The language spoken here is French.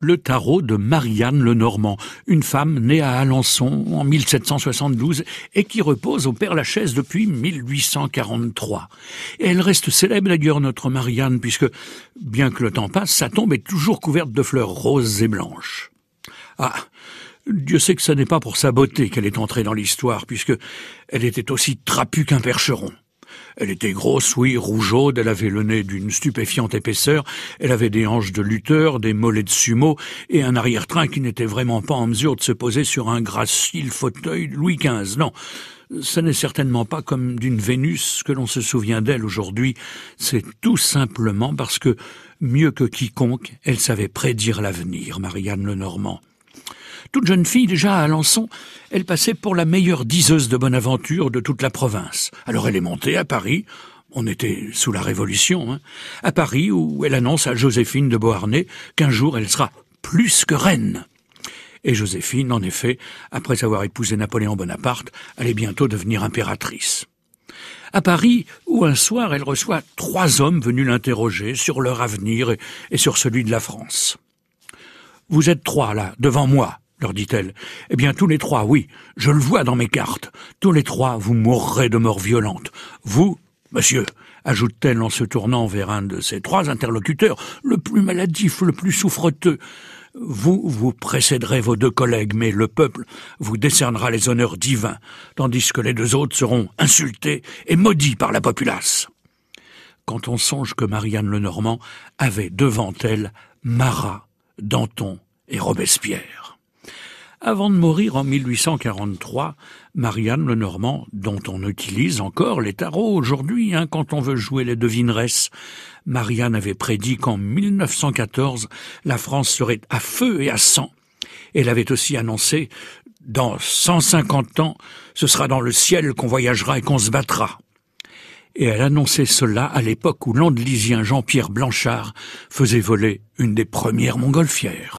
le tarot de Marianne Lenormand, une femme née à Alençon en 1772 et qui repose au Père-Lachaise depuis 1843. Et elle reste célèbre d'ailleurs, notre Marianne, puisque, bien que le temps passe, sa tombe est toujours couverte de fleurs roses et blanches. Ah, Dieu sait que ce n'est pas pour sa beauté qu'elle est entrée dans l'histoire, puisque elle était aussi trapue qu'un percheron. Elle était grosse, oui, rougeaude, elle avait le nez d'une stupéfiante épaisseur, elle avait des hanches de lutteur, des mollets de sumo, et un arrière-train qui n'était vraiment pas en mesure de se poser sur un gracile fauteuil Louis XV. Non, ce n'est certainement pas comme d'une Vénus que l'on se souvient d'elle aujourd'hui, c'est tout simplement parce que, mieux que quiconque, elle savait prédire l'avenir, Marianne Lenormand. Toute jeune fille, déjà à Alençon, elle passait pour la meilleure diseuse de bonne aventure de toute la province. Alors elle est montée à Paris, on était sous la Révolution, hein, à Paris où elle annonce à Joséphine de Beauharnais qu'un jour elle sera plus que reine. Et Joséphine, en effet, après avoir épousé Napoléon Bonaparte, allait bientôt devenir impératrice. À Paris, où un soir elle reçoit trois hommes venus l'interroger sur leur avenir et, et sur celui de la France. Vous êtes trois là, devant moi, leur dit-elle. Eh bien, tous les trois, oui, je le vois dans mes cartes. Tous les trois, vous mourrez de mort violente. Vous, monsieur, ajoute-t-elle en se tournant vers un de ses trois interlocuteurs, le plus maladif, le plus souffreteux. Vous, vous précéderez vos deux collègues, mais le peuple vous décernera les honneurs divins, tandis que les deux autres seront insultés et maudits par la populace. Quand on songe que Marianne Lenormand avait devant elle Marat, Danton et Robespierre. Avant de mourir en 1843, Marianne Lenormand, dont on utilise encore les tarots aujourd'hui hein, quand on veut jouer les devineresses, Marianne avait prédit qu'en 1914, la France serait à feu et à sang. Elle avait aussi annoncé dans 150 ans, ce sera dans le ciel qu'on voyagera et qu'on se battra. Et elle annonçait cela à l'époque où l'andalusien Jean-Pierre Blanchard faisait voler une des premières montgolfières.